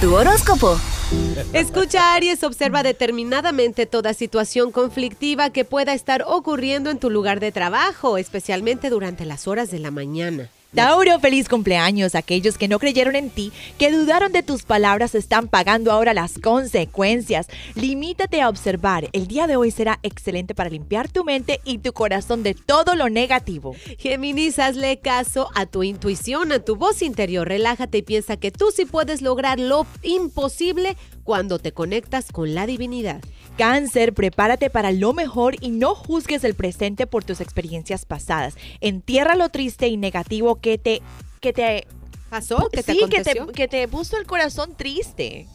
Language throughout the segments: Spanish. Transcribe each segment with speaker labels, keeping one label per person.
Speaker 1: Tu horóscopo.
Speaker 2: Escucha Aries, observa determinadamente toda situación conflictiva que pueda estar ocurriendo en tu lugar de trabajo, especialmente durante las horas de la mañana.
Speaker 3: Tauro, feliz cumpleaños. Aquellos que no creyeron en ti, que dudaron de tus palabras, están pagando ahora las consecuencias. Limítate a observar. El día de hoy será excelente para limpiar tu mente y tu corazón de todo lo negativo.
Speaker 2: Géminis, hazle caso a tu intuición, a tu voz interior. Relájate y piensa que tú sí puedes lograr lo imposible cuando te conectas con la divinidad.
Speaker 3: Cáncer, prepárate para lo mejor y no juzgues el presente por tus experiencias pasadas. Entierra lo triste y negativo que te... Que te
Speaker 2: ¿Pasó? ¿Que te
Speaker 3: que te, que te puso el corazón triste.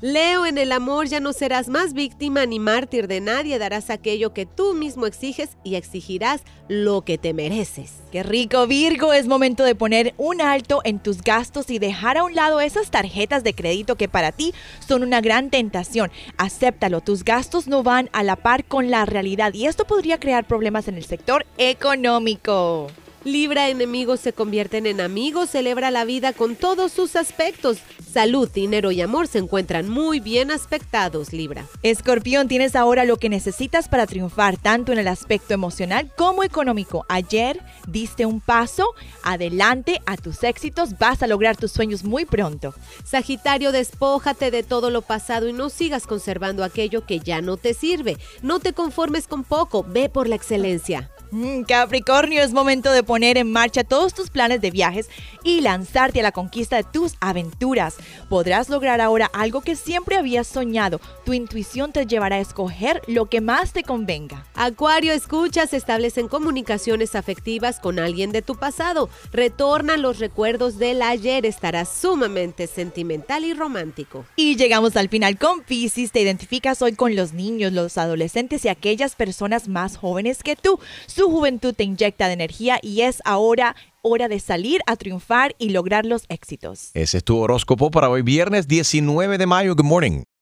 Speaker 2: Leo, en el amor ya no serás más víctima ni mártir de nadie, darás aquello que tú mismo exiges y exigirás lo que te mereces.
Speaker 3: Qué rico Virgo, es momento de poner un alto en tus gastos y dejar a un lado esas tarjetas de crédito que para ti son una gran tentación. Acéptalo, tus gastos no van a la par con la realidad y esto podría crear problemas en el sector económico.
Speaker 2: Libra, enemigos se convierten en amigos, celebra la vida con todos sus aspectos. Salud, dinero y amor se encuentran muy bien aspectados, Libra.
Speaker 3: Escorpión, tienes ahora lo que necesitas para triunfar tanto en el aspecto emocional como económico. Ayer diste un paso adelante a tus éxitos, vas a lograr tus sueños muy pronto.
Speaker 2: Sagitario, despójate de todo lo pasado y no sigas conservando aquello que ya no te sirve. No te conformes con poco, ve por la excelencia.
Speaker 3: Mm, Capricornio, es momento de poner en marcha todos tus planes de viajes y lanzarte a la conquista de tus aventuras. Podrás lograr ahora algo que siempre habías soñado. Tu intuición te llevará a escoger lo que más te convenga.
Speaker 2: Acuario, escucha, se establecen comunicaciones afectivas con alguien de tu pasado. Retornan los recuerdos del ayer, estarás sumamente sentimental y romántico.
Speaker 3: Y llegamos al final con Pisces. Te identificas hoy con los niños, los adolescentes y aquellas personas más jóvenes que tú. Su juventud te inyecta de energía y es ahora hora de salir a triunfar y lograr los éxitos.
Speaker 4: Ese es tu horóscopo para hoy viernes 19 de mayo. Good morning.